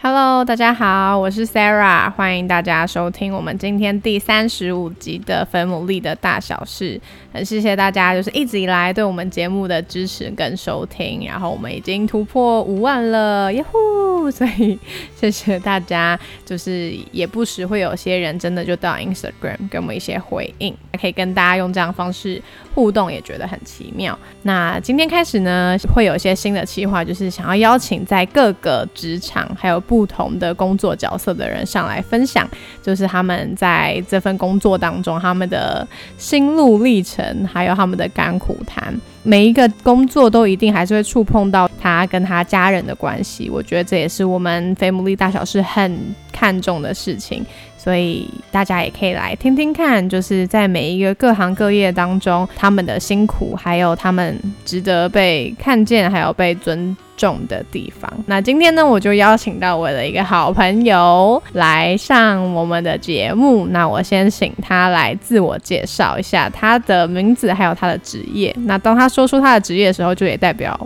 Hello，大家好，我是 Sarah，欢迎大家收听我们今天第三十五集的《粉牡蛎的大小事》。很谢谢大家，就是一直以来对我们节目的支持跟收听，然后我们已经突破五万了，耶呼！所以谢谢大家，就是也不时会有些人真的就到 Instagram 给我们一些回应，可以跟大家用这样方式互动，也觉得很奇妙。那今天开始呢，会有一些新的计划，就是想要邀请在各个职场还有不同的工作角色的人上来分享，就是他们在这份工作当中他们的心路历程。还有他们的甘苦谈，每一个工作都一定还是会触碰到他跟他家人的关系。我觉得这也是我们非牟利大小事很看重的事情，所以大家也可以来听听看，就是在每一个各行各业当中，他们的辛苦，还有他们值得被看见，还有被尊。重的地方。那今天呢，我就邀请到我的一个好朋友来上我们的节目。那我先请他来自我介绍一下他的名字，还有他的职业。那当他说出他的职业的时候，就也代表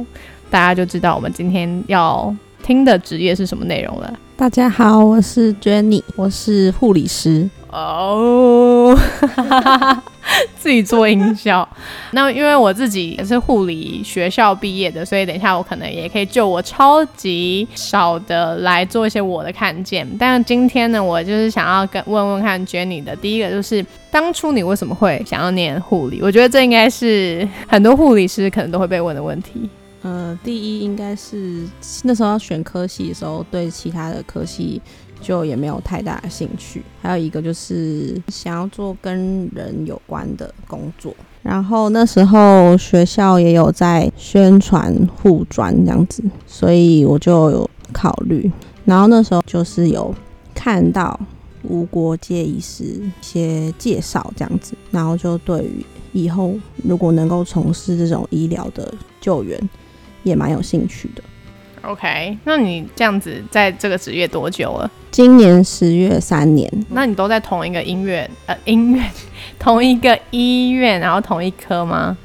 大家就知道我们今天要听的职业是什么内容了。大家好，我是 Jenny，我是护理师。哦。自己做营销，那因为我自己也是护理学校毕业的，所以等一下我可能也可以就我超级少的来做一些我的看见。但今天呢，我就是想要跟问问看 Jenny 的第一个，就是当初你为什么会想要念护理？我觉得这应该是很多护理师可能都会被问的问题。呃，第一应该是那时候要选科系的时候，对其他的科系。就也没有太大的兴趣，还有一个就是想要做跟人有关的工作。然后那时候学校也有在宣传护专这样子，所以我就有考虑。然后那时候就是有看到无国界医师一些介绍这样子，然后就对于以后如果能够从事这种医疗的救援，也蛮有兴趣的。OK，那你这样子在这个职业多久了？今年十月三年。那你都在同一个音乐呃音乐 同一个医院，然后同一科吗？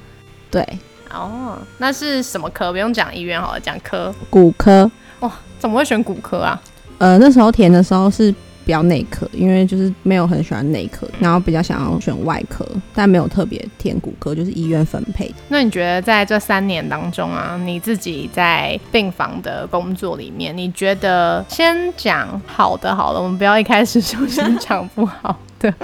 对。哦，那是什么科？不用讲医院好了，讲科。骨科。哇，怎么会选骨科啊？呃，那时候填的时候是。比较内科，因为就是没有很喜欢内科，然后比较想要选外科，但没有特别填骨科，就是医院分配。那你觉得在这三年当中啊，你自己在病房的工作里面，你觉得先讲好的好了，我们不要一开始就先讲不好的。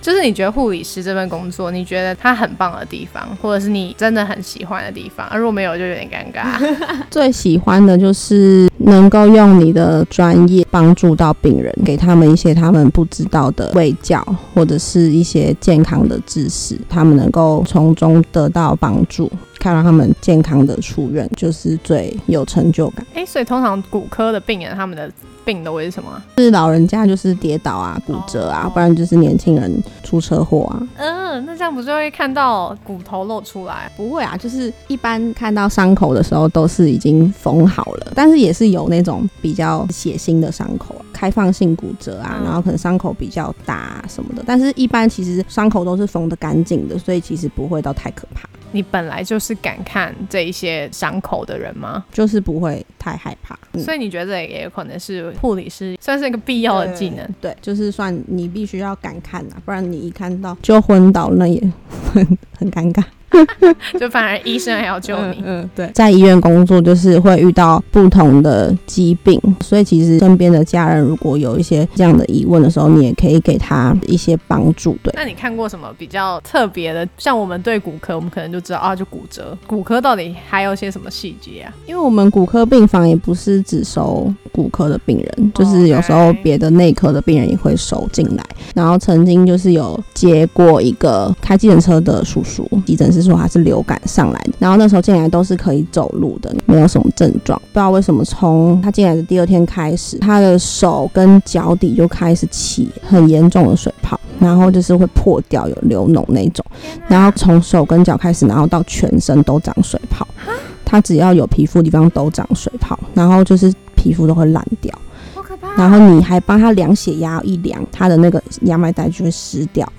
就是你觉得护理师这份工作，你觉得它很棒的地方，或者是你真的很喜欢的地方，如果没有就有点尴尬。最喜欢的就是能够用你的专业帮助到病人，给他们一些他们不知道的卫教，或者是一些健康的知识，他们能够从中得到帮助，看到他们健康的出院，就是最有成就感。哎，所以通常骨科的病人他们的。病都会是什么？是老人家就是跌倒啊、骨折啊，不然就是年轻人出车祸啊。嗯，那这样不就会看到骨头露出来？不会啊，就是一般看到伤口的时候都是已经缝好了，但是也是有那种比较血腥的伤口，开放性骨折啊，然后可能伤口比较大什么的。但是一般其实伤口都是缝的干净的，所以其实不会到太可怕。你本来就是敢看这一些伤口的人吗？就是不会太害怕，所以你觉得也有可能是护理师算是一个必要的技能？对，就是算你必须要敢看呐，不然你一看到就昏倒，那也 很很尴尬。就反而医生还要救你。嗯，对，在医院工作就是会遇到不同的疾病，所以其实身边的家人如果有一些这样的疑问的时候，你也可以给他一些帮助。对，那你看过什么比较特别的？像我们对骨科，我们可能就知道啊，就骨折。骨科到底还有些什么细节啊？因为我们骨科病房也不是只收骨科的病人，就是有时候别的内科的病人也会收进来。然后曾经就是有接过一个开计程车的叔叔，急诊室。说他是流感上来的，然后那时候进来都是可以走路的，没有什么症状。不知道为什么从他进来的第二天开始，他的手跟脚底就开始起很严重的水泡，然后就是会破掉、有流脓那种。然后从手跟脚开始，然后到全身都长水泡。他只要有皮肤的地方都长水泡，然后就是皮肤都会烂掉。然后你还帮他量血压，一量他的那个压脉带就会湿掉。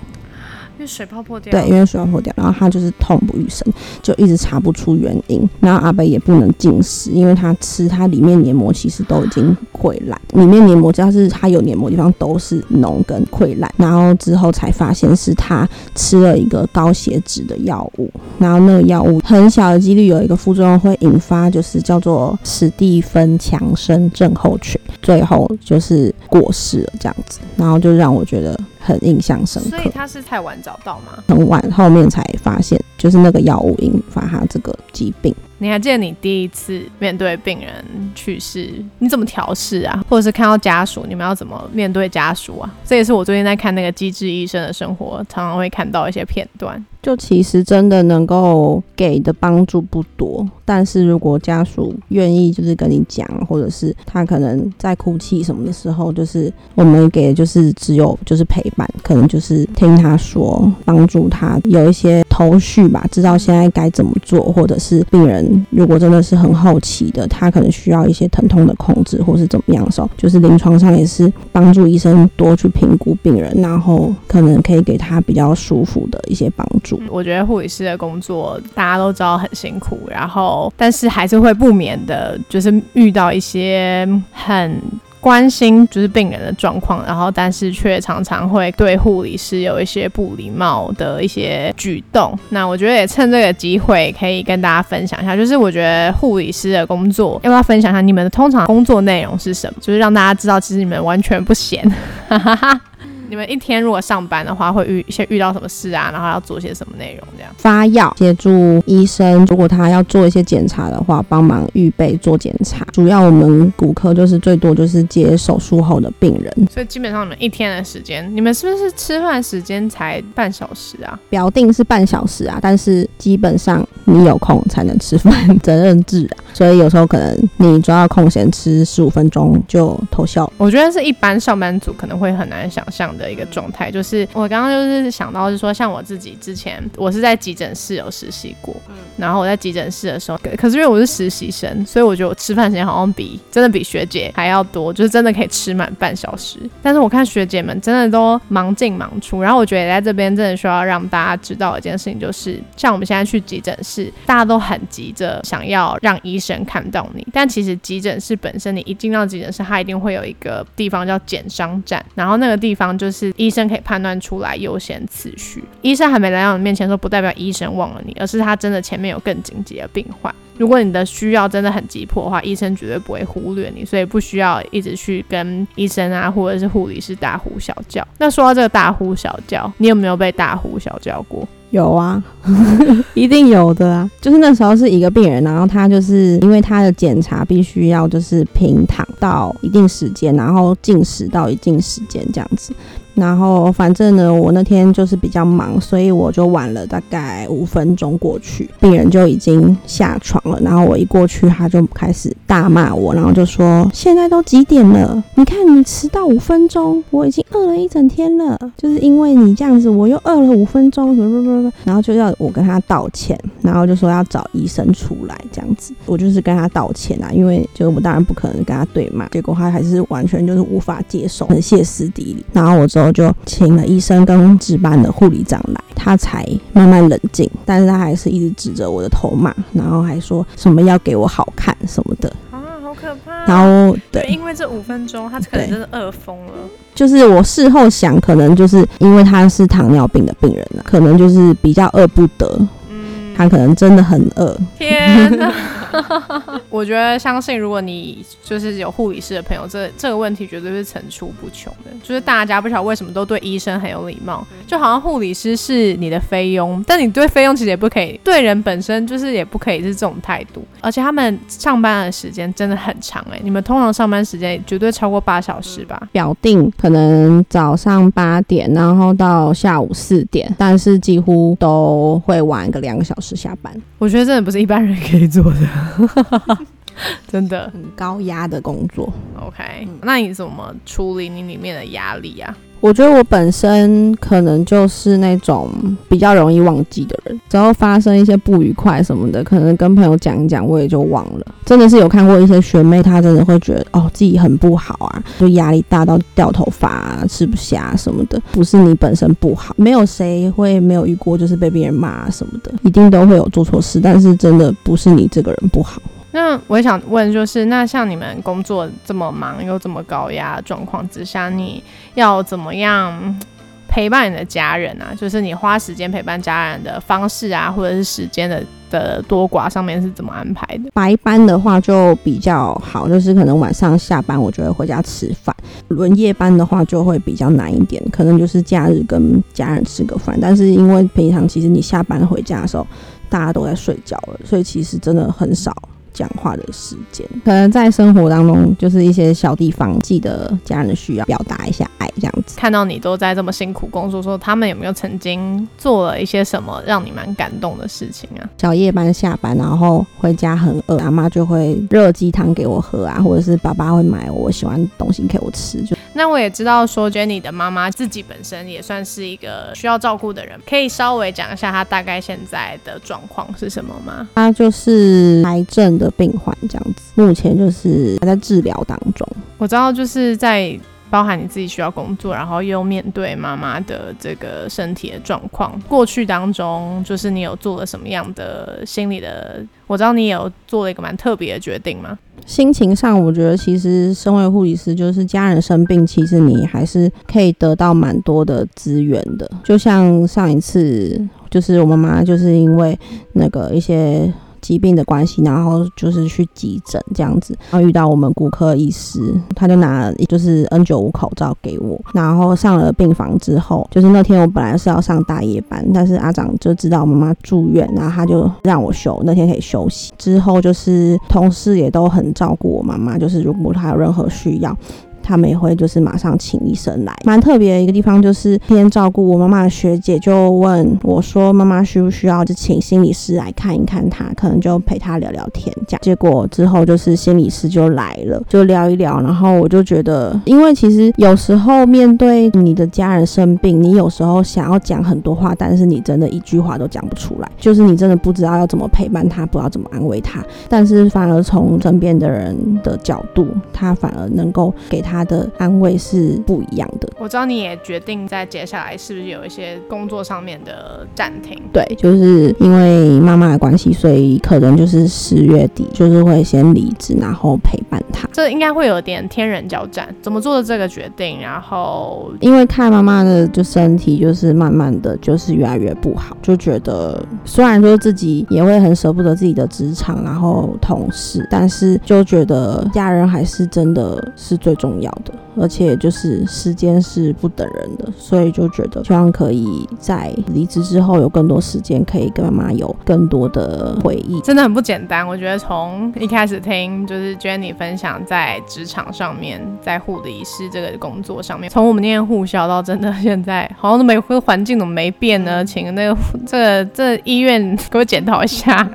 因为水泡破掉，对，因为水泡破掉，然后他就是痛不欲生，就一直查不出原因。然后阿北也不能进食，因为他吃它里面黏膜其实都已经溃烂，里面黏膜只要是他有黏膜地方都是脓跟溃烂。然后之后才发现是他吃了一个高血脂的药物，然后那个药物很小的几率有一个副作用会引发，就是叫做史蒂芬强生症候群，最后就是过世了这样子。然后就让我觉得。很印象深刻，所以他是太晚找到吗？很晚后面才发现，就是那个药物引发他这个疾病。你还记得你第一次面对病人去世，你怎么调试啊？或者是看到家属，你们要怎么面对家属啊？这也是我最近在看那个《机智医生的生活》，常常会看到一些片段。就其实真的能够给的帮助不多，但是如果家属愿意就是跟你讲，或者是他可能在哭泣什么的时候，就是我们给的就是只有就是陪伴，可能就是听他说，帮助他有一些头绪吧，知道现在该怎么做，或者是病人。如果真的是很好奇的，他可能需要一些疼痛的控制，或是怎么样的时候，就是临床上也是帮助医生多去评估病人，然后可能可以给他比较舒服的一些帮助。我觉得护理师的工作大家都知道很辛苦，然后但是还是会不免的，就是遇到一些很。关心就是病人的状况，然后但是却常常会对护理师有一些不礼貌的一些举动。那我觉得也趁这个机会可以跟大家分享一下，就是我觉得护理师的工作要不要分享一下你们通常工作内容是什么？就是让大家知道其实你们完全不闲。哈哈哈你们一天如果上班的话，会遇一些遇到什么事啊？然后要做些什么内容？这样发药，协助医生，如果他要做一些检查的话，帮忙预备做检查。主要我们骨科就是最多就是接手术后的病人，所以基本上你们一天的时间，你们是不是吃饭时间才半小时啊？表定是半小时啊，但是基本上你有空才能吃饭，责任制啊。所以有时候可能你抓到空闲吃十五分钟就偷笑。我觉得是一般上班族可能会很难想象。的一个状态，就是我刚刚就是想到是说，像我自己之前，我是在急诊室有实习过，嗯然后我在急诊室的时候，可是因为我是实习生，所以我觉得我吃饭时间好像比真的比学姐还要多，就是真的可以吃满半小时。但是我看学姐们真的都忙进忙出，然后我觉得在这边真的需要让大家知道一件事情，就是像我们现在去急诊室，大家都很急着想要让医生看到你，但其实急诊室本身，你一进到急诊室，它一定会有一个地方叫检伤站，然后那个地方就。就是医生可以判断出来优先次序。医生还没来到你面前，说不代表医生忘了你，而是他真的前面有更紧急的病患。如果你的需要真的很急迫的话，医生绝对不会忽略你，所以不需要一直去跟医生啊或者是护理师大呼小叫。那说到这个大呼小叫，你有没有被大呼小叫过？有啊，一定有的啊。就是那时候是一个病人，然后他就是因为他的检查必须要就是平躺到一定时间，然后进食到一定时间这样子。然后反正呢，我那天就是比较忙，所以我就晚了大概五分钟过去，病人就已经下床了。然后我一过去，他就开始大骂我，然后就说：“现在都几点了？你看你迟到五分钟，我已经饿了一整天了，就是因为你这样子，我又饿了五分钟，什么什么什么。”然后就要我跟他道歉，然后就说要找医生出来这样子。我就是跟他道歉啊，因为就我当然不可能跟他对骂，结果他还是完全就是无法接受，很歇斯底里。然后我之后。我就请了医生跟值班的护理长来，他才慢慢冷静，但是他还是一直指着我的头骂，然后还说什么要给我好看什么的啊，好可怕！然后对，因为这五分钟，他可能真的饿疯了。就是我事后想，可能就是因为他是糖尿病的病人了，可能就是比较饿不得，嗯，他可能真的很饿。天哪！我觉得相信，如果你就是有护理师的朋友，这这个问题绝对是层出不穷的。就是大家不晓得为什么都对医生很有礼貌，就好像护理师是你的菲佣，但你对菲佣其实也不可以，对人本身就是也不可以是这种态度。而且他们上班的时间真的很长哎，你们通常上班时间绝对超过八小时吧？表定可能早上八点，然后到下午四点，但是几乎都会晚个两个小时下班。我觉得真的不是一般人可以做的。真的很高压的工作。OK，那你怎么处理你里面的压力啊？我觉得我本身可能就是那种比较容易忘记的人，只要发生一些不愉快什么的，可能跟朋友讲一讲，我也就忘了。真的是有看过一些学妹，她真的会觉得哦自己很不好啊，就压力大到掉头发、吃不下什么的。不是你本身不好，没有谁会没有遇过，就是被别人骂什么的，一定都会有做错事，但是真的不是你这个人不好。那我也想问，就是那像你们工作这么忙又这么高压状况之下，你要怎么样陪伴你的家人啊？就是你花时间陪伴家人的方式啊，或者是时间的的多寡上面是怎么安排的？白班的话就比较好，就是可能晚上下班我就会回家吃饭；轮夜班的话就会比较难一点，可能就是假日跟家人吃个饭。但是因为平常其实你下班回家的时候，大家都在睡觉了，所以其实真的很少。讲话的时间，可能在生活当中，就是一些小地方，记得家人需要表达一下爱，这样子。看到你都在这么辛苦工作，说他们有没有曾经做了一些什么让你蛮感动的事情啊？小夜班下班，然后回家很饿，阿妈就会热鸡汤给我喝啊，或者是爸爸会买我喜欢的东西给我吃。就那我也知道说，Jenny 的妈妈自己本身也算是一个需要照顾的人，可以稍微讲一下她大概现在的状况是什么吗？她就是癌症的。病患这样子，目前就是还在治疗当中。我知道，就是在包含你自己需要工作，然后又面对妈妈的这个身体的状况。过去当中，就是你有做了什么样的心理的？我知道你有做了一个蛮特别的决定吗？心情上，我觉得其实身为护理师，就是家人生病，其实你还是可以得到蛮多的资源的。就像上一次，就是我妈妈就是因为那个一些。疾病的关系，然后就是去急诊这样子，然后遇到我们骨科医师，他就拿就是 N 九五口罩给我，然后上了病房之后，就是那天我本来是要上大夜班，但是阿长就知道我妈妈住院，然后他就让我休，那天可以休息。之后就是同事也都很照顾我妈妈，就是如果她有任何需要。他们也会就是马上请医生来，蛮特别的一个地方就是天照顾我妈妈的学姐就问我说：“妈妈需不需要就请心理师来看一看她，可能就陪她聊聊天这样。”结果之后就是心理师就来了，就聊一聊，然后我就觉得，因为其实有时候面对你的家人生病，你有时候想要讲很多话，但是你真的一句话都讲不出来，就是你真的不知道要怎么陪伴他，不知道怎么安慰他，但是反而从身边的人的角度，他反而能够给他。他的安慰是不一样的。我知道你也决定在接下来是不是有一些工作上面的暂停？对，就是因为妈妈的关系，所以可能就是十月底就是会先离职，然后陪伴她。这应该会有点天人交战，怎么做的这个决定？然后因为看妈妈的就身体就是慢慢的就是越来越不好，就觉得虽然说自己也会很舍不得自己的职场，然后同事，但是就觉得家人还是真的是最重要。的，而且就是时间是不等人的，所以就觉得希望可以在离职之后有更多时间，可以跟妈妈有更多的回忆，真的很不简单。我觉得从一开始听就是 Jenny 分享在职场上面，在护理师这个工作上面，从我们念护校到真的现在好像都没环境怎么没变呢？请那个这个这医院给我检讨一下。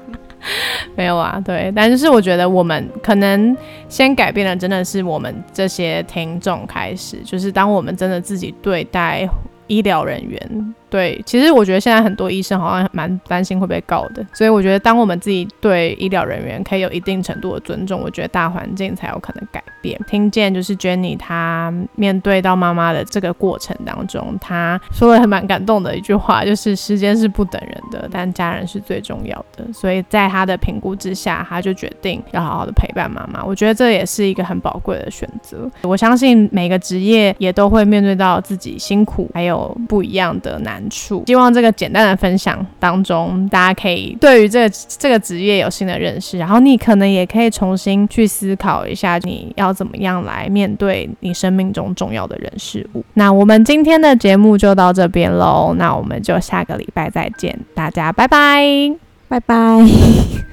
没有啊，对，但是我觉得我们可能先改变的，真的是我们这些听众开始，就是当我们真的自己对待医疗人员。对，其实我觉得现在很多医生好像蛮担心会被告的，所以我觉得当我们自己对医疗人员可以有一定程度的尊重，我觉得大环境才有可能改变。听见就是 Jenny 她面对到妈妈的这个过程当中，她说了很蛮感动的一句话，就是时间是不等人的，但家人是最重要的。所以在她的评估之下，她就决定要好好的陪伴妈妈。我觉得这也是一个很宝贵的选择。我相信每个职业也都会面对到自己辛苦还有不一样的难处希望这个简单的分享当中，大家可以对于这个这个职业有新的认识，然后你可能也可以重新去思考一下，你要怎么样来面对你生命中重要的人事物。那我们今天的节目就到这边喽，那我们就下个礼拜再见，大家拜拜，拜拜。